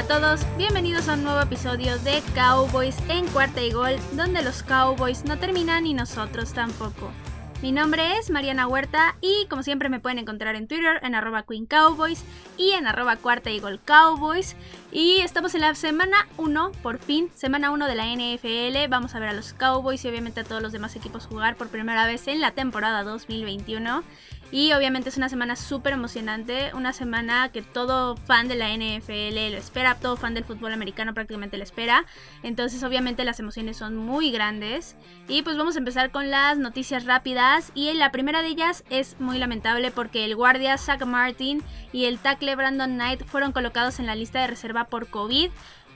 Hola a todos, bienvenidos a un nuevo episodio de Cowboys en cuarta y gol, donde los Cowboys no terminan y nosotros tampoco. Mi nombre es Mariana Huerta y como siempre me pueden encontrar en Twitter en arroba Queen Cowboys y en arroba cuarta y gol Cowboys. Y estamos en la semana 1, por fin, semana 1 de la NFL. Vamos a ver a los Cowboys y obviamente a todos los demás equipos jugar por primera vez en la temporada 2021. Y obviamente es una semana súper emocionante, una semana que todo fan de la NFL lo espera, todo fan del fútbol americano prácticamente lo espera. Entonces obviamente las emociones son muy grandes. Y pues vamos a empezar con las noticias rápidas. Y la primera de ellas es muy lamentable porque el guardia Zach Martin y el tackle Brandon Knight fueron colocados en la lista de reserva por COVID.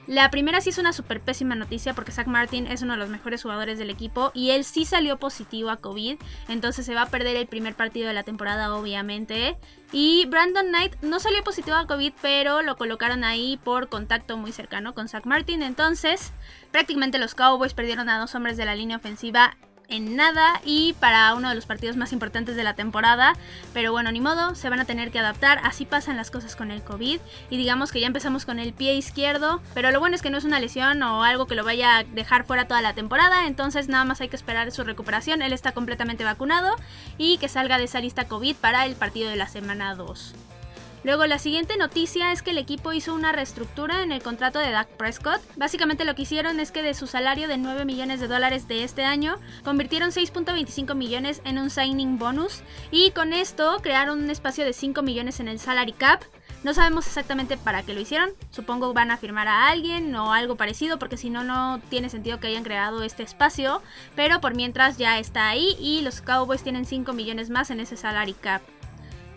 La primera sí es una súper pésima noticia porque Zach Martin es uno de los mejores jugadores del equipo y él sí salió positivo a COVID, entonces se va a perder el primer partido de la temporada obviamente. Y Brandon Knight no salió positivo a COVID, pero lo colocaron ahí por contacto muy cercano con Zach Martin, entonces prácticamente los Cowboys perdieron a dos hombres de la línea ofensiva en nada y para uno de los partidos más importantes de la temporada. Pero bueno, ni modo, se van a tener que adaptar. Así pasan las cosas con el COVID. Y digamos que ya empezamos con el pie izquierdo. Pero lo bueno es que no es una lesión o algo que lo vaya a dejar fuera toda la temporada. Entonces nada más hay que esperar su recuperación. Él está completamente vacunado y que salga de esa lista COVID para el partido de la semana 2. Luego la siguiente noticia es que el equipo hizo una reestructura en el contrato de Dak Prescott. Básicamente lo que hicieron es que de su salario de 9 millones de dólares de este año, convirtieron 6.25 millones en un signing bonus y con esto crearon un espacio de 5 millones en el salary cap. No sabemos exactamente para qué lo hicieron. Supongo van a firmar a alguien o algo parecido porque si no no tiene sentido que hayan creado este espacio. Pero por mientras ya está ahí y los Cowboys tienen 5 millones más en ese salary cap.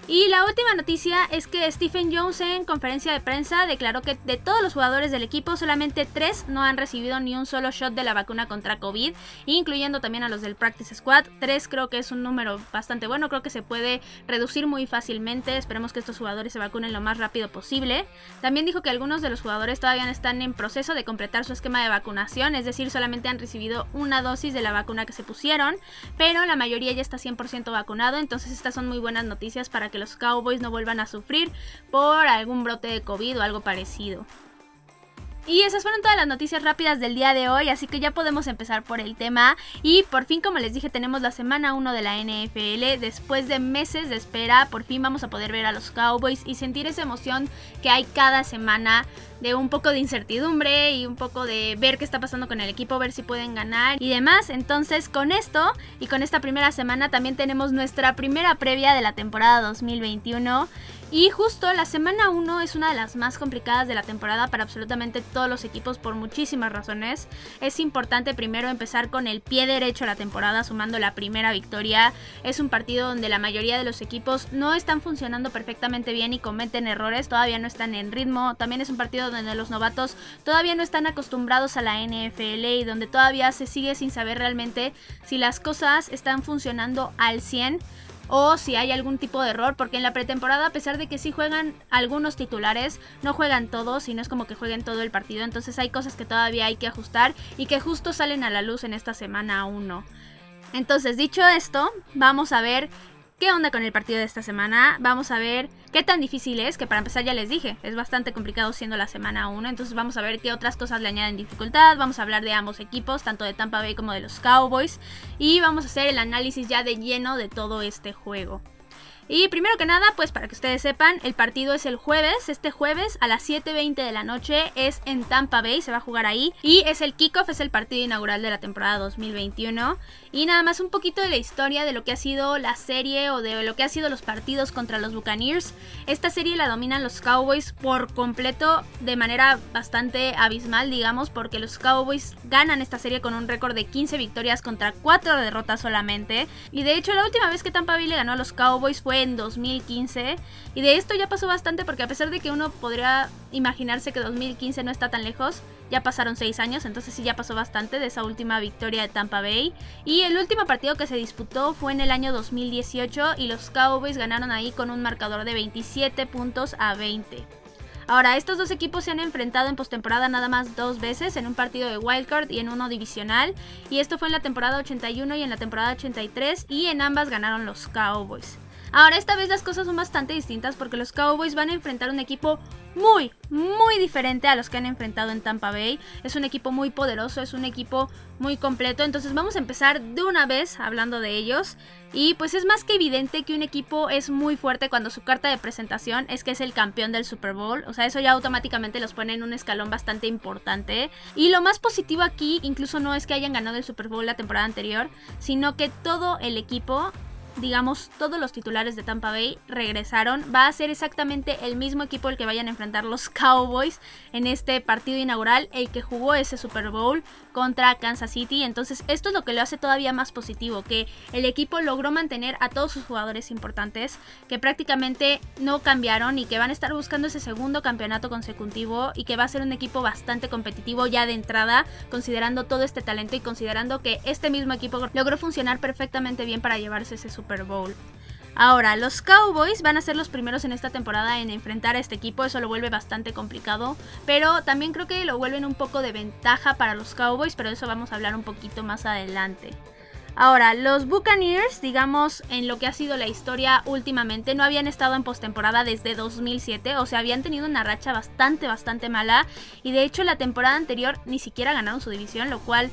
Y la última noticia es que Stephen Jones en conferencia de prensa declaró que de todos los jugadores del equipo solamente tres no han recibido ni un solo shot de la vacuna contra COVID, incluyendo también a los del Practice Squad. Tres creo que es un número bastante bueno, creo que se puede reducir muy fácilmente. Esperemos que estos jugadores se vacunen lo más rápido posible. También dijo que algunos de los jugadores todavía están en proceso de completar su esquema de vacunación, es decir, solamente han recibido una dosis de la vacuna que se pusieron, pero la mayoría ya está 100% vacunado, entonces estas son muy buenas noticias para que los Cowboys no vuelvan a sufrir por algún brote de COVID o algo parecido. Y esas fueron todas las noticias rápidas del día de hoy, así que ya podemos empezar por el tema. Y por fin, como les dije, tenemos la semana 1 de la NFL. Después de meses de espera, por fin vamos a poder ver a los Cowboys y sentir esa emoción que hay cada semana de un poco de incertidumbre y un poco de ver qué está pasando con el equipo, ver si pueden ganar y demás. Entonces, con esto y con esta primera semana también tenemos nuestra primera previa de la temporada 2021. Y justo la semana 1 es una de las más complicadas de la temporada para absolutamente todos los equipos por muchísimas razones. Es importante primero empezar con el pie derecho a la temporada sumando la primera victoria. Es un partido donde la mayoría de los equipos no están funcionando perfectamente bien y cometen errores, todavía no están en ritmo. También es un partido donde los novatos todavía no están acostumbrados a la NFL y donde todavía se sigue sin saber realmente si las cosas están funcionando al 100 o si hay algún tipo de error, porque en la pretemporada, a pesar de que sí juegan algunos titulares, no juegan todos y no es como que jueguen todo el partido, entonces hay cosas que todavía hay que ajustar y que justo salen a la luz en esta semana 1. Entonces, dicho esto, vamos a ver qué onda con el partido de esta semana. Vamos a ver qué tan difícil es, que para empezar ya les dije, es bastante complicado siendo la semana 1. Entonces vamos a ver qué otras cosas le añaden dificultad. Vamos a hablar de ambos equipos, tanto de Tampa Bay como de los Cowboys. Y vamos a hacer el análisis ya de lleno de todo este juego. Y primero que nada, pues para que ustedes sepan, el partido es el jueves, este jueves a las 7.20 de la noche es en Tampa Bay, se va a jugar ahí. Y es el kickoff, es el partido inaugural de la temporada 2021. Y nada más un poquito de la historia de lo que ha sido la serie o de lo que ha sido los partidos contra los Buccaneers. Esta serie la dominan los Cowboys por completo de manera bastante abismal, digamos, porque los Cowboys ganan esta serie con un récord de 15 victorias contra 4 derrotas solamente. Y de hecho la última vez que Tampa Bay le ganó a los Cowboys fue en 2015. Y de esto ya pasó bastante porque a pesar de que uno podría imaginarse que 2015 no está tan lejos, ya pasaron 6 años, entonces sí ya pasó bastante de esa última victoria de Tampa Bay. Y el último partido que se disputó fue en el año 2018 y los Cowboys ganaron ahí con un marcador de 27 puntos a 20. Ahora, estos dos equipos se han enfrentado en postemporada nada más dos veces, en un partido de wildcard y en uno divisional. Y esto fue en la temporada 81 y en la temporada 83 y en ambas ganaron los Cowboys. Ahora esta vez las cosas son bastante distintas porque los Cowboys van a enfrentar un equipo muy, muy diferente a los que han enfrentado en Tampa Bay. Es un equipo muy poderoso, es un equipo muy completo. Entonces vamos a empezar de una vez hablando de ellos. Y pues es más que evidente que un equipo es muy fuerte cuando su carta de presentación es que es el campeón del Super Bowl. O sea, eso ya automáticamente los pone en un escalón bastante importante. Y lo más positivo aquí incluso no es que hayan ganado el Super Bowl la temporada anterior, sino que todo el equipo digamos, todos los titulares de Tampa Bay regresaron. Va a ser exactamente el mismo equipo el que vayan a enfrentar los Cowboys en este partido inaugural, el que jugó ese Super Bowl contra Kansas City. Entonces, esto es lo que lo hace todavía más positivo, que el equipo logró mantener a todos sus jugadores importantes, que prácticamente no cambiaron y que van a estar buscando ese segundo campeonato consecutivo y que va a ser un equipo bastante competitivo ya de entrada, considerando todo este talento y considerando que este mismo equipo logró funcionar perfectamente bien para llevarse ese Super Super Bowl. Ahora, los Cowboys van a ser los primeros en esta temporada en enfrentar a este equipo, eso lo vuelve bastante complicado, pero también creo que lo vuelven un poco de ventaja para los Cowboys, pero de eso vamos a hablar un poquito más adelante. Ahora, los Buccaneers, digamos, en lo que ha sido la historia últimamente, no habían estado en postemporada desde 2007, o sea, habían tenido una racha bastante, bastante mala, y de hecho la temporada anterior ni siquiera ganaron su división, lo cual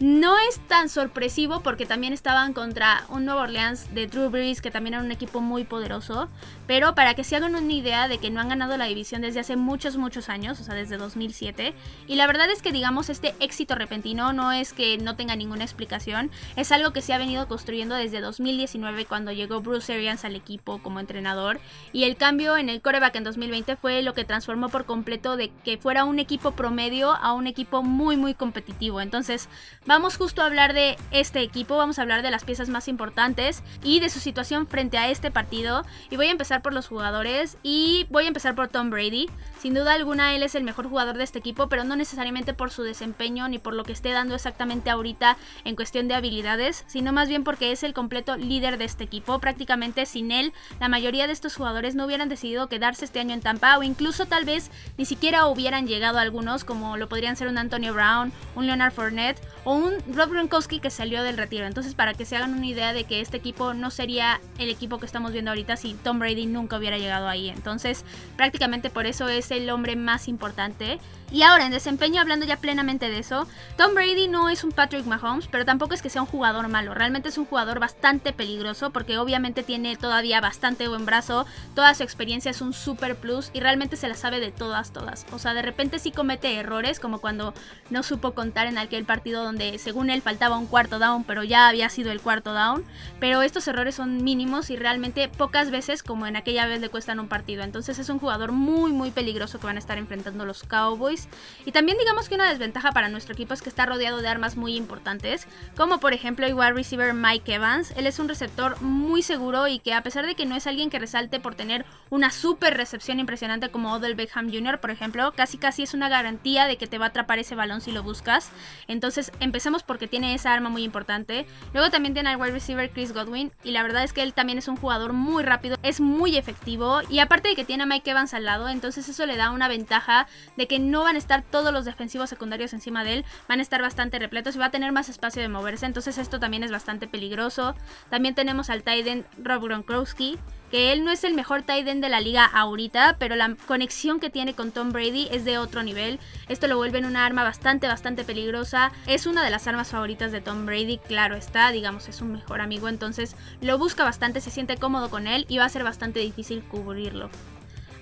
no es tan sorpresivo porque también estaban contra un Nuevo Orleans de Drew Brees, que también era un equipo muy poderoso. Pero para que se hagan una idea de que no han ganado la división desde hace muchos, muchos años, o sea, desde 2007. Y la verdad es que, digamos, este éxito repentino no es que no tenga ninguna explicación. Es algo que se ha venido construyendo desde 2019 cuando llegó Bruce Arians al equipo como entrenador. Y el cambio en el coreback en 2020 fue lo que transformó por completo de que fuera un equipo promedio a un equipo muy, muy competitivo. Entonces, Vamos justo a hablar de este equipo, vamos a hablar de las piezas más importantes y de su situación frente a este partido. Y voy a empezar por los jugadores y voy a empezar por Tom Brady. Sin duda alguna él es el mejor jugador de este equipo, pero no necesariamente por su desempeño ni por lo que esté dando exactamente ahorita en cuestión de habilidades, sino más bien porque es el completo líder de este equipo. Prácticamente sin él, la mayoría de estos jugadores no hubieran decidido quedarse este año en Tampa o incluso tal vez ni siquiera hubieran llegado algunos, como lo podrían ser un Antonio Brown, un Leonard Fournette o un Rob Gronkowski que salió del retiro. Entonces, para que se hagan una idea de que este equipo no sería el equipo que estamos viendo ahorita si Tom Brady nunca hubiera llegado ahí. Entonces, prácticamente por eso es el hombre más importante. Y ahora, en desempeño, hablando ya plenamente de eso, Tom Brady no es un Patrick Mahomes, pero tampoco es que sea un jugador malo. Realmente es un jugador bastante peligroso porque obviamente tiene todavía bastante buen brazo, toda su experiencia es un super plus y realmente se la sabe de todas, todas. O sea, de repente sí comete errores, como cuando no supo contar en aquel partido donde según él faltaba un cuarto down, pero ya había sido el cuarto down. Pero estos errores son mínimos y realmente pocas veces como en aquella vez le cuestan un partido. Entonces es un jugador muy, muy peligroso que van a estar enfrentando los Cowboys. Y también digamos que una desventaja para nuestro equipo es que está rodeado de armas muy importantes, como por ejemplo el wide receiver Mike Evans. Él es un receptor muy seguro y que a pesar de que no es alguien que resalte por tener una super recepción impresionante como Odell Beckham Jr., por ejemplo, casi casi es una garantía de que te va a atrapar ese balón si lo buscas. Entonces empecemos porque tiene esa arma muy importante. Luego también tiene al wide receiver Chris Godwin y la verdad es que él también es un jugador muy rápido, es muy efectivo y aparte de que tiene a Mike Evans al lado, entonces eso le da una ventaja de que no van a estar todos los defensivos secundarios encima de él, van a estar bastante repletos y va a tener más espacio de moverse, entonces esto también es bastante peligroso. También tenemos al Tiden Rob Gronkowski, que él no es el mejor tight end de la liga ahorita, pero la conexión que tiene con Tom Brady es de otro nivel. Esto lo vuelve en una arma bastante, bastante peligrosa. Es una de las armas favoritas de Tom Brady, claro está, digamos, es un mejor amigo, entonces lo busca bastante, se siente cómodo con él y va a ser bastante difícil cubrirlo.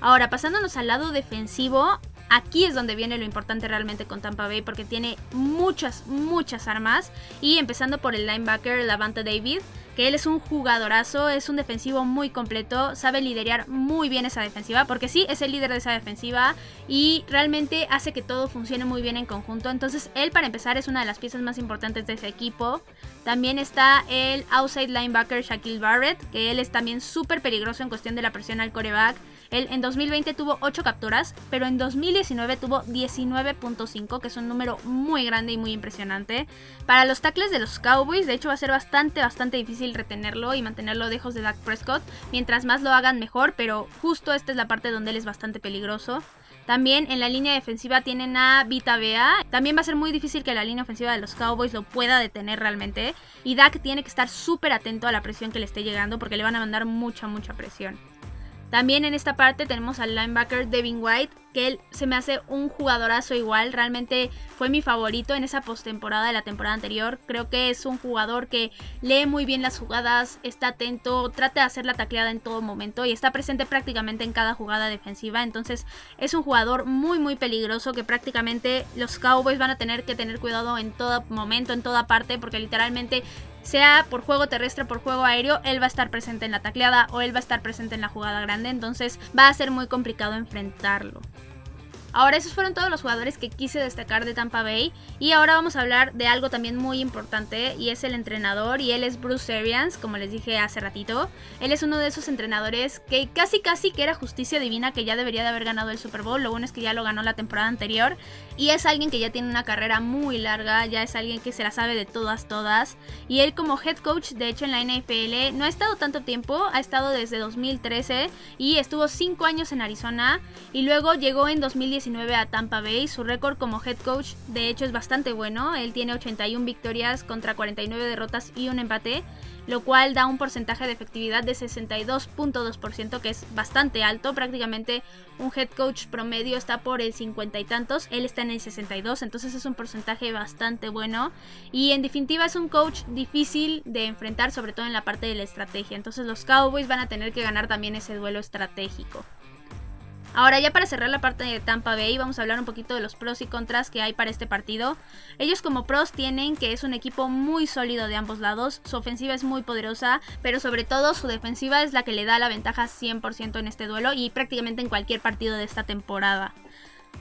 Ahora, pasándonos al lado defensivo, Aquí es donde viene lo importante realmente con Tampa Bay porque tiene muchas, muchas armas. Y empezando por el linebacker Lavanta David, que él es un jugadorazo, es un defensivo muy completo, sabe liderar muy bien esa defensiva, porque sí, es el líder de esa defensiva y realmente hace que todo funcione muy bien en conjunto. Entonces, él para empezar es una de las piezas más importantes de ese equipo. También está el outside linebacker Shaquille Barrett, que él es también súper peligroso en cuestión de la presión al coreback. Él en 2020 tuvo 8 capturas, pero en 2019 tuvo 19.5, que es un número muy grande y muy impresionante. Para los tackles de los Cowboys, de hecho va a ser bastante, bastante difícil retenerlo y mantenerlo lejos de Dak Prescott. Mientras más lo hagan mejor, pero justo esta es la parte donde él es bastante peligroso. También en la línea defensiva tienen a Vita Bea. También va a ser muy difícil que la línea ofensiva de los Cowboys lo pueda detener realmente. Y Dak tiene que estar súper atento a la presión que le esté llegando porque le van a mandar mucha, mucha presión. También en esta parte tenemos al linebacker Devin White, que él se me hace un jugadorazo igual, realmente fue mi favorito en esa postemporada de la temporada anterior. Creo que es un jugador que lee muy bien las jugadas, está atento, trata de hacer la tacleada en todo momento y está presente prácticamente en cada jugada defensiva. Entonces es un jugador muy muy peligroso que prácticamente los Cowboys van a tener que tener cuidado en todo momento, en toda parte, porque literalmente sea por juego terrestre por juego aéreo, él va a estar presente en la tacleada o él va a estar presente en la jugada grande, entonces va a ser muy complicado enfrentarlo. Ahora, esos fueron todos los jugadores que quise destacar de Tampa Bay. Y ahora vamos a hablar de algo también muy importante y es el entrenador. Y él es Bruce Arians, como les dije hace ratito. Él es uno de esos entrenadores que casi casi que era justicia divina que ya debería de haber ganado el Super Bowl. Lo bueno es que ya lo ganó la temporada anterior. Y es alguien que ya tiene una carrera muy larga, ya es alguien que se la sabe de todas, todas. Y él como head coach, de hecho en la NFL, no ha estado tanto tiempo, ha estado desde 2013 y estuvo 5 años en Arizona. Y luego llegó en 2019 a Tampa Bay. Su récord como head coach de hecho es bastante bueno. Él tiene 81 victorias contra 49 derrotas y un empate, lo cual da un porcentaje de efectividad de 62.2%, que es bastante alto. Prácticamente un head coach promedio está por el 50 y tantos, él está en el 62, entonces es un porcentaje bastante bueno. Y en definitiva es un coach difícil de enfrentar, sobre todo en la parte de la estrategia. Entonces los Cowboys van a tener que ganar también ese duelo estratégico. Ahora ya para cerrar la parte de Tampa Bay vamos a hablar un poquito de los pros y contras que hay para este partido. Ellos como pros tienen que es un equipo muy sólido de ambos lados, su ofensiva es muy poderosa, pero sobre todo su defensiva es la que le da la ventaja 100% en este duelo y prácticamente en cualquier partido de esta temporada.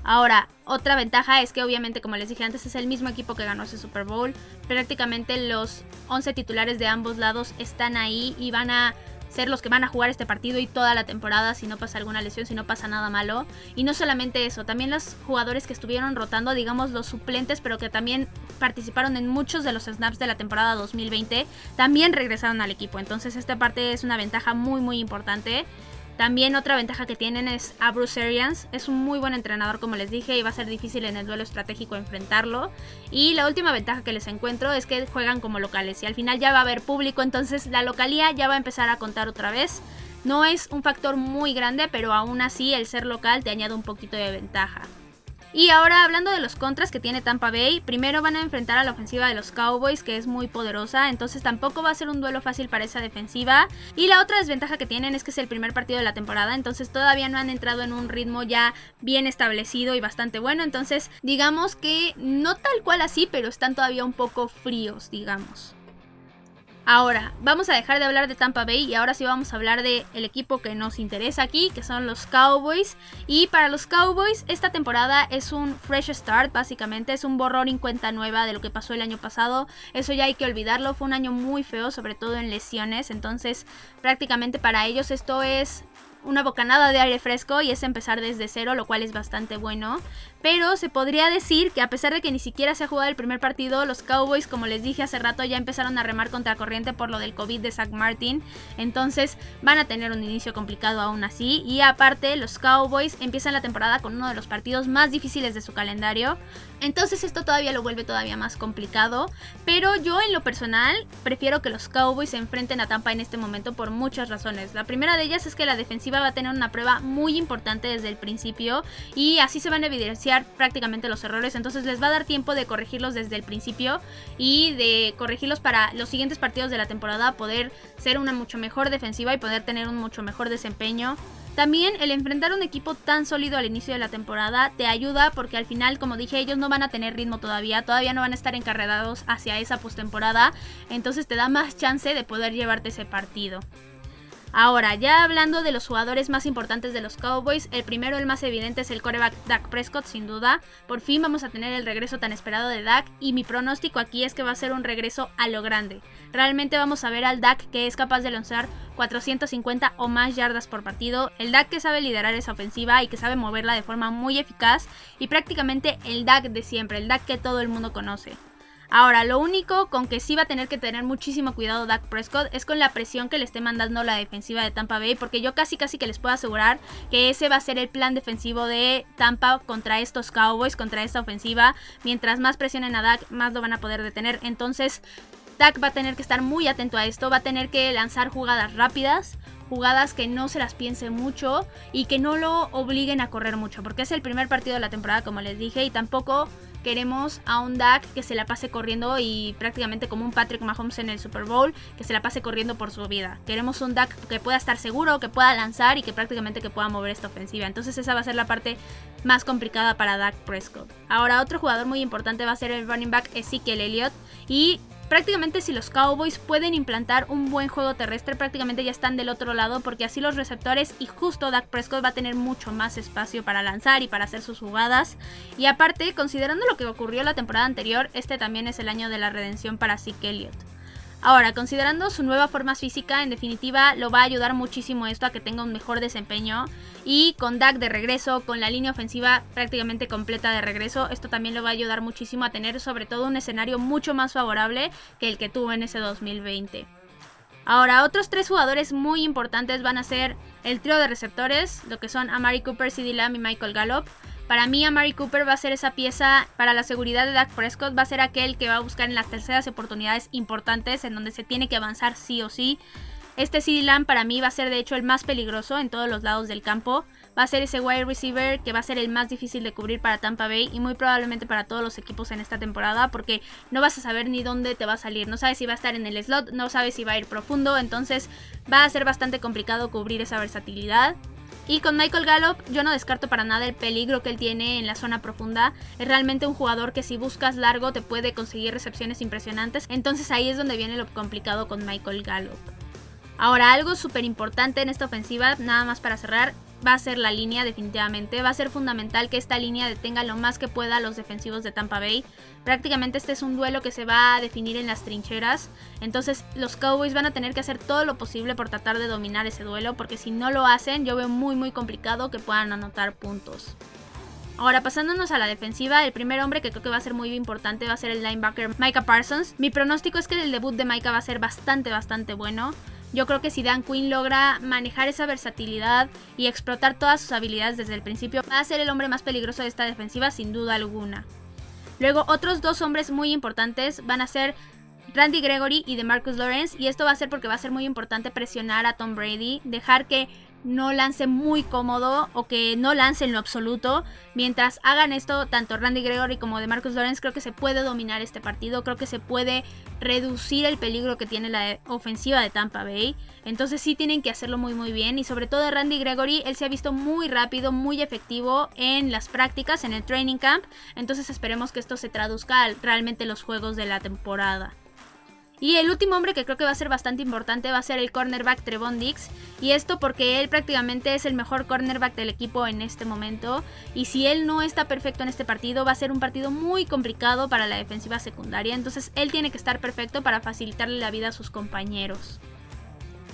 Ahora, otra ventaja es que obviamente, como les dije antes, es el mismo equipo que ganó ese Super Bowl. Prácticamente los 11 titulares de ambos lados están ahí y van a ser los que van a jugar este partido y toda la temporada si no pasa alguna lesión, si no pasa nada malo. Y no solamente eso, también los jugadores que estuvieron rotando, digamos los suplentes, pero que también participaron en muchos de los snaps de la temporada 2020, también regresaron al equipo. Entonces esta parte es una ventaja muy muy importante. También otra ventaja que tienen es a Bruce Arians. Es un muy buen entrenador, como les dije, y va a ser difícil en el duelo estratégico enfrentarlo. Y la última ventaja que les encuentro es que juegan como locales. Y al final ya va a haber público, entonces la localía ya va a empezar a contar otra vez. No es un factor muy grande, pero aún así el ser local te añade un poquito de ventaja. Y ahora hablando de los contras que tiene Tampa Bay, primero van a enfrentar a la ofensiva de los Cowboys que es muy poderosa, entonces tampoco va a ser un duelo fácil para esa defensiva. Y la otra desventaja que tienen es que es el primer partido de la temporada, entonces todavía no han entrado en un ritmo ya bien establecido y bastante bueno, entonces digamos que no tal cual así, pero están todavía un poco fríos, digamos. Ahora, vamos a dejar de hablar de Tampa Bay y ahora sí vamos a hablar del el equipo que nos interesa aquí, que son los Cowboys. Y para los Cowboys, esta temporada es un fresh start, básicamente, es un borrón en cuenta nueva de lo que pasó el año pasado. Eso ya hay que olvidarlo, fue un año muy feo, sobre todo en lesiones. Entonces, prácticamente para ellos esto es una bocanada de aire fresco y es empezar desde cero, lo cual es bastante bueno. Pero se podría decir que a pesar de que ni siquiera se ha jugado el primer partido, los Cowboys, como les dije hace rato, ya empezaron a remar contra corriente por lo del COVID de Zach Martin. Entonces van a tener un inicio complicado aún así. Y aparte, los Cowboys empiezan la temporada con uno de los partidos más difíciles de su calendario. Entonces esto todavía lo vuelve todavía más complicado. Pero yo en lo personal prefiero que los Cowboys se enfrenten a Tampa en este momento por muchas razones. La primera de ellas es que la defensiva va a tener una prueba muy importante desde el principio y así se van a evidenciar prácticamente los errores. Entonces les va a dar tiempo de corregirlos desde el principio y de corregirlos para los siguientes partidos de la temporada poder ser una mucho mejor defensiva y poder tener un mucho mejor desempeño. También el enfrentar un equipo tan sólido al inicio de la temporada te ayuda porque al final, como dije, ellos no van a tener ritmo todavía, todavía no van a estar encarregados hacia esa postemporada, entonces te da más chance de poder llevarte ese partido. Ahora, ya hablando de los jugadores más importantes de los Cowboys, el primero, el más evidente, es el coreback Dak Prescott, sin duda. Por fin vamos a tener el regreso tan esperado de Dak y mi pronóstico aquí es que va a ser un regreso a lo grande. Realmente vamos a ver al Dak que es capaz de lanzar 450 o más yardas por partido, el Dak que sabe liderar esa ofensiva y que sabe moverla de forma muy eficaz y prácticamente el Dak de siempre, el Dak que todo el mundo conoce. Ahora, lo único con que sí va a tener que tener muchísimo cuidado Dak Prescott es con la presión que le esté mandando la defensiva de Tampa Bay, porque yo casi casi que les puedo asegurar que ese va a ser el plan defensivo de Tampa contra estos Cowboys, contra esta ofensiva. Mientras más presionen a Dak, más lo van a poder detener. Entonces, Dak va a tener que estar muy atento a esto, va a tener que lanzar jugadas rápidas, jugadas que no se las piense mucho y que no lo obliguen a correr mucho, porque es el primer partido de la temporada, como les dije, y tampoco queremos a un Dak que se la pase corriendo y prácticamente como un Patrick Mahomes en el Super Bowl, que se la pase corriendo por su vida. Queremos un Dak que pueda estar seguro, que pueda lanzar y que prácticamente que pueda mover esta ofensiva. Entonces esa va a ser la parte más complicada para Dak Prescott. Ahora otro jugador muy importante va a ser el running back Ezekiel Elliott y prácticamente si los Cowboys pueden implantar un buen juego terrestre, prácticamente ya están del otro lado porque así los receptores y justo Dak Prescott va a tener mucho más espacio para lanzar y para hacer sus jugadas. Y aparte, considerando lo que ocurrió la temporada anterior, este también es el año de la redención para Zeke Elliott. Ahora, considerando su nueva forma física, en definitiva lo va a ayudar muchísimo esto a que tenga un mejor desempeño. Y con Dak de regreso, con la línea ofensiva prácticamente completa de regreso, esto también lo va a ayudar muchísimo a tener sobre todo un escenario mucho más favorable que el que tuvo en ese 2020. Ahora, otros tres jugadores muy importantes van a ser el trío de receptores, lo que son Amari Cooper, CD Lamb y Michael Gallup. Para mí, Amari Cooper va a ser esa pieza para la seguridad de Dak Prescott, va a ser aquel que va a buscar en las terceras oportunidades importantes en donde se tiene que avanzar sí o sí. Este CD Lamb para mí va a ser de hecho el más peligroso en todos los lados del campo. Va a ser ese wide receiver que va a ser el más difícil de cubrir para Tampa Bay y muy probablemente para todos los equipos en esta temporada porque no vas a saber ni dónde te va a salir. No sabes si va a estar en el slot, no sabes si va a ir profundo, entonces va a ser bastante complicado cubrir esa versatilidad. Y con Michael Gallup yo no descarto para nada el peligro que él tiene en la zona profunda. Es realmente un jugador que si buscas largo te puede conseguir recepciones impresionantes. Entonces ahí es donde viene lo complicado con Michael Gallup. Ahora, algo súper importante en esta ofensiva, nada más para cerrar, va a ser la línea definitivamente. Va a ser fundamental que esta línea detenga lo más que pueda a los defensivos de Tampa Bay. Prácticamente este es un duelo que se va a definir en las trincheras. Entonces los Cowboys van a tener que hacer todo lo posible por tratar de dominar ese duelo. Porque si no lo hacen yo veo muy muy complicado que puedan anotar puntos. Ahora pasándonos a la defensiva, el primer hombre que creo que va a ser muy importante va a ser el linebacker Micah Parsons. Mi pronóstico es que el debut de Micah va a ser bastante bastante bueno. Yo creo que si Dan Quinn logra manejar esa versatilidad y explotar todas sus habilidades desde el principio, va a ser el hombre más peligroso de esta defensiva sin duda alguna. Luego otros dos hombres muy importantes van a ser Randy Gregory y de Marcus Lawrence y esto va a ser porque va a ser muy importante presionar a Tom Brady, dejar que no lance muy cómodo o que no lance en lo absoluto. Mientras hagan esto, tanto Randy Gregory como de Marcus Lawrence, creo que se puede dominar este partido. Creo que se puede reducir el peligro que tiene la ofensiva de Tampa Bay. Entonces sí tienen que hacerlo muy muy bien. Y sobre todo Randy Gregory, él se ha visto muy rápido, muy efectivo en las prácticas, en el training camp. Entonces esperemos que esto se traduzca realmente los juegos de la temporada. Y el último hombre que creo que va a ser bastante importante va a ser el cornerback Trevon Dix. Y esto porque él prácticamente es el mejor cornerback del equipo en este momento. Y si él no está perfecto en este partido, va a ser un partido muy complicado para la defensiva secundaria. Entonces él tiene que estar perfecto para facilitarle la vida a sus compañeros.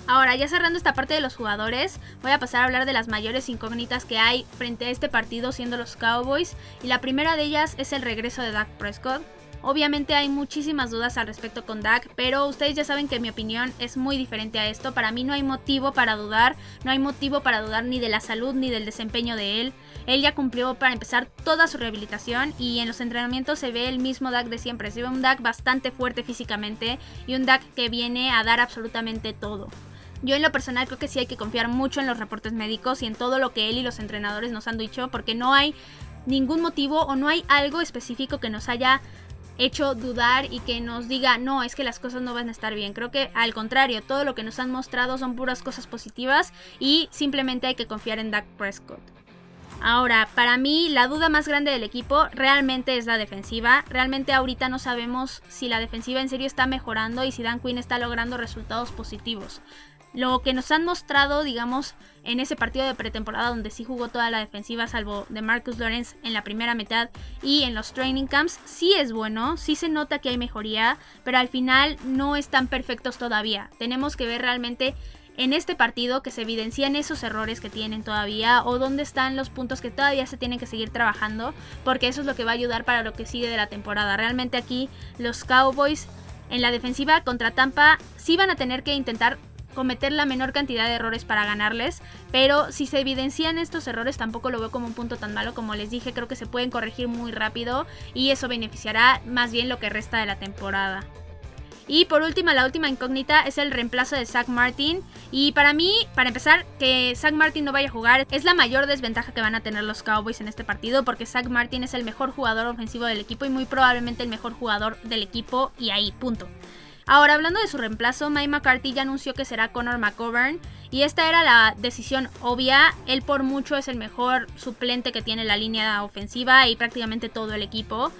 Ahora, ya cerrando esta parte de los jugadores, voy a pasar a hablar de las mayores incógnitas que hay frente a este partido siendo los Cowboys. Y la primera de ellas es el regreso de Dak Prescott. Obviamente hay muchísimas dudas al respecto con Dak, pero ustedes ya saben que mi opinión es muy diferente a esto. Para mí no hay motivo para dudar, no hay motivo para dudar ni de la salud ni del desempeño de él. Él ya cumplió para empezar toda su rehabilitación y en los entrenamientos se ve el mismo Dak de siempre. Se ve un Dak bastante fuerte físicamente y un Dak que viene a dar absolutamente todo. Yo en lo personal creo que sí hay que confiar mucho en los reportes médicos y en todo lo que él y los entrenadores nos han dicho porque no hay ningún motivo o no hay algo específico que nos haya hecho dudar y que nos diga, no, es que las cosas no van a estar bien. Creo que al contrario, todo lo que nos han mostrado son puras cosas positivas y simplemente hay que confiar en Dak Prescott. Ahora, para mí la duda más grande del equipo realmente es la defensiva. Realmente ahorita no sabemos si la defensiva en serio está mejorando y si Dan Quinn está logrando resultados positivos. Lo que nos han mostrado, digamos, en ese partido de pretemporada donde sí jugó toda la defensiva, salvo de Marcus Lawrence en la primera mitad y en los training camps, sí es bueno, sí se nota que hay mejoría, pero al final no están perfectos todavía. Tenemos que ver realmente en este partido que se evidencian esos errores que tienen todavía o dónde están los puntos que todavía se tienen que seguir trabajando, porque eso es lo que va a ayudar para lo que sigue de la temporada. Realmente aquí los Cowboys en la defensiva contra Tampa sí van a tener que intentar cometer la menor cantidad de errores para ganarles, pero si se evidencian estos errores tampoco lo veo como un punto tan malo como les dije, creo que se pueden corregir muy rápido y eso beneficiará más bien lo que resta de la temporada. Y por último, la última incógnita es el reemplazo de Zach Martin. Y para mí, para empezar, que Zach Martin no vaya a jugar es la mayor desventaja que van a tener los Cowboys en este partido, porque Zach Martin es el mejor jugador ofensivo del equipo y muy probablemente el mejor jugador del equipo y ahí, punto. Ahora, hablando de su reemplazo, Mike McCarthy ya anunció que será Connor McGovern y esta era la decisión obvia. Él por mucho es el mejor suplente que tiene la línea ofensiva y prácticamente todo el equipo.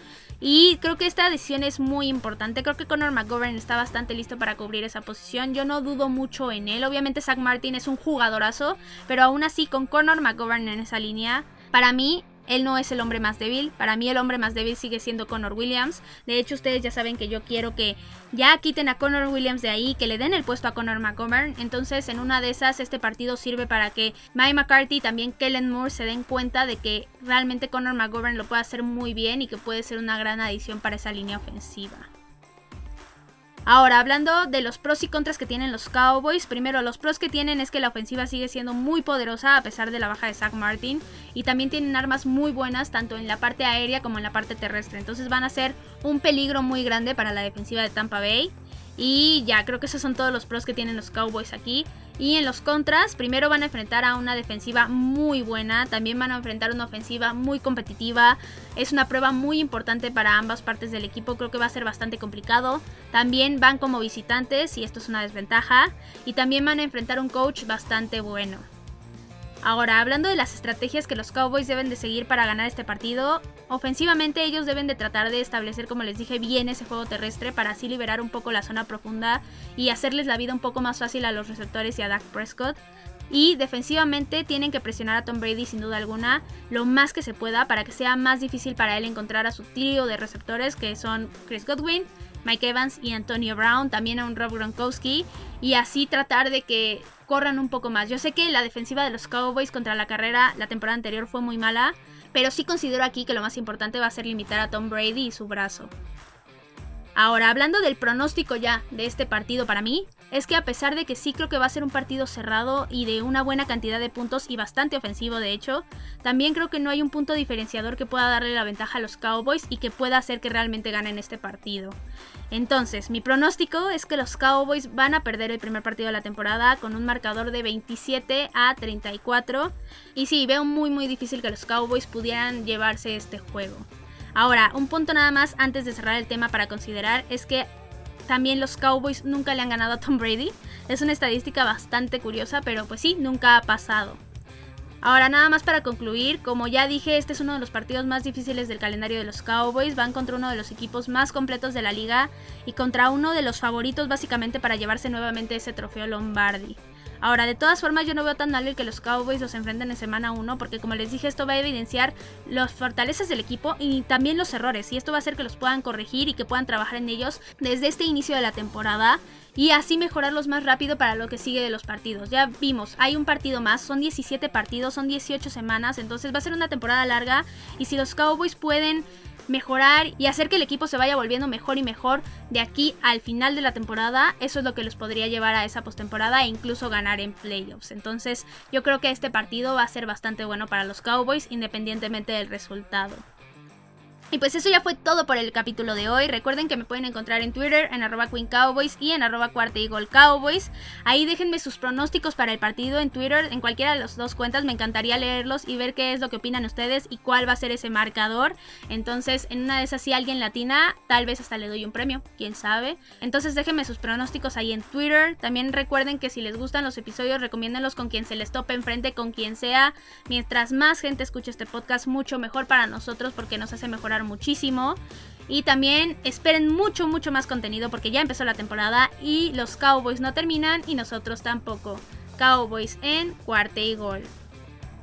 Y creo que esta decisión es muy importante. Creo que Conor McGovern está bastante listo para cubrir esa posición. Yo no dudo mucho en él. Obviamente Zach Martin es un jugadorazo, pero aún así con Conor McGovern en esa línea, para mí él no es el hombre más débil. Para mí el hombre más débil sigue siendo Connor Williams. De hecho, ustedes ya saben que yo quiero que ya quiten a Connor Williams de ahí, que le den el puesto a Connor McGovern. Entonces, en una de esas, este partido sirve para que Mike McCarthy y también Kellen Moore se den cuenta de que realmente Connor McGovern lo puede hacer muy bien y que puede ser una gran adición para esa línea ofensiva. Ahora, hablando de los pros y contras que tienen los Cowboys, primero los pros que tienen es que la ofensiva sigue siendo muy poderosa a pesar de la baja de Zach Martin y también tienen armas muy buenas tanto en la parte aérea como en la parte terrestre, entonces van a ser un peligro muy grande para la defensiva de Tampa Bay. Y ya, creo que esos son todos los pros que tienen los Cowboys aquí. Y en los contras, primero van a enfrentar a una defensiva muy buena, también van a enfrentar una ofensiva muy competitiva. Es una prueba muy importante para ambas partes del equipo, creo que va a ser bastante complicado. También van como visitantes y esto es una desventaja. Y también van a enfrentar un coach bastante bueno. Ahora, hablando de las estrategias que los Cowboys deben de seguir para ganar este partido, ofensivamente ellos deben de tratar de establecer, como les dije, bien ese juego terrestre para así liberar un poco la zona profunda y hacerles la vida un poco más fácil a los receptores y a Dak Prescott. Y defensivamente tienen que presionar a Tom Brady sin duda alguna lo más que se pueda para que sea más difícil para él encontrar a su trío de receptores que son Chris Godwin, Mike Evans y Antonio Brown, también a un Rob Gronkowski y así tratar de que corran un poco más. Yo sé que la defensiva de los Cowboys contra la carrera la temporada anterior fue muy mala, pero sí considero aquí que lo más importante va a ser limitar a Tom Brady y su brazo. Ahora, hablando del pronóstico ya de este partido para mí, es que a pesar de que sí creo que va a ser un partido cerrado y de una buena cantidad de puntos y bastante ofensivo de hecho, también creo que no hay un punto diferenciador que pueda darle la ventaja a los Cowboys y que pueda hacer que realmente ganen este partido. Entonces, mi pronóstico es que los Cowboys van a perder el primer partido de la temporada con un marcador de 27 a 34 y sí, veo muy muy difícil que los Cowboys pudieran llevarse este juego. Ahora, un punto nada más antes de cerrar el tema para considerar es que también los Cowboys nunca le han ganado a Tom Brady. Es una estadística bastante curiosa, pero pues sí, nunca ha pasado. Ahora nada más para concluir, como ya dije, este es uno de los partidos más difíciles del calendario de los Cowboys, van contra uno de los equipos más completos de la liga y contra uno de los favoritos básicamente para llevarse nuevamente ese trofeo Lombardi. Ahora, de todas formas, yo no veo tan mal que los Cowboys los enfrenten en semana 1, porque como les dije, esto va a evidenciar las fortalezas del equipo y también los errores, y esto va a hacer que los puedan corregir y que puedan trabajar en ellos desde este inicio de la temporada y así mejorarlos más rápido para lo que sigue de los partidos. Ya vimos, hay un partido más, son 17 partidos, son 18 semanas, entonces va a ser una temporada larga y si los Cowboys pueden mejorar y hacer que el equipo se vaya volviendo mejor y mejor de aquí al final de la temporada, eso es lo que los podría llevar a esa postemporada e incluso ganar en playoffs. Entonces, yo creo que este partido va a ser bastante bueno para los Cowboys independientemente del resultado. Y pues eso ya fue todo por el capítulo de hoy. Recuerden que me pueden encontrar en Twitter en arroba Queen Cowboys y en arroba Cuarta Cowboys. Ahí déjenme sus pronósticos para el partido en Twitter, en cualquiera de las dos cuentas. Me encantaría leerlos y ver qué es lo que opinan ustedes y cuál va a ser ese marcador. Entonces, en una de esas, si alguien latina, tal vez hasta le doy un premio, quién sabe. Entonces, déjenme sus pronósticos ahí en Twitter. También recuerden que si les gustan los episodios, recomiéndenlos con quien se les tope enfrente, con quien sea. Mientras más gente escuche este podcast, mucho mejor para nosotros porque nos hace mejorar muchísimo. Y también esperen mucho, mucho más contenido porque ya empezó la temporada y los Cowboys no terminan y nosotros tampoco. Cowboys en cuarta y gol.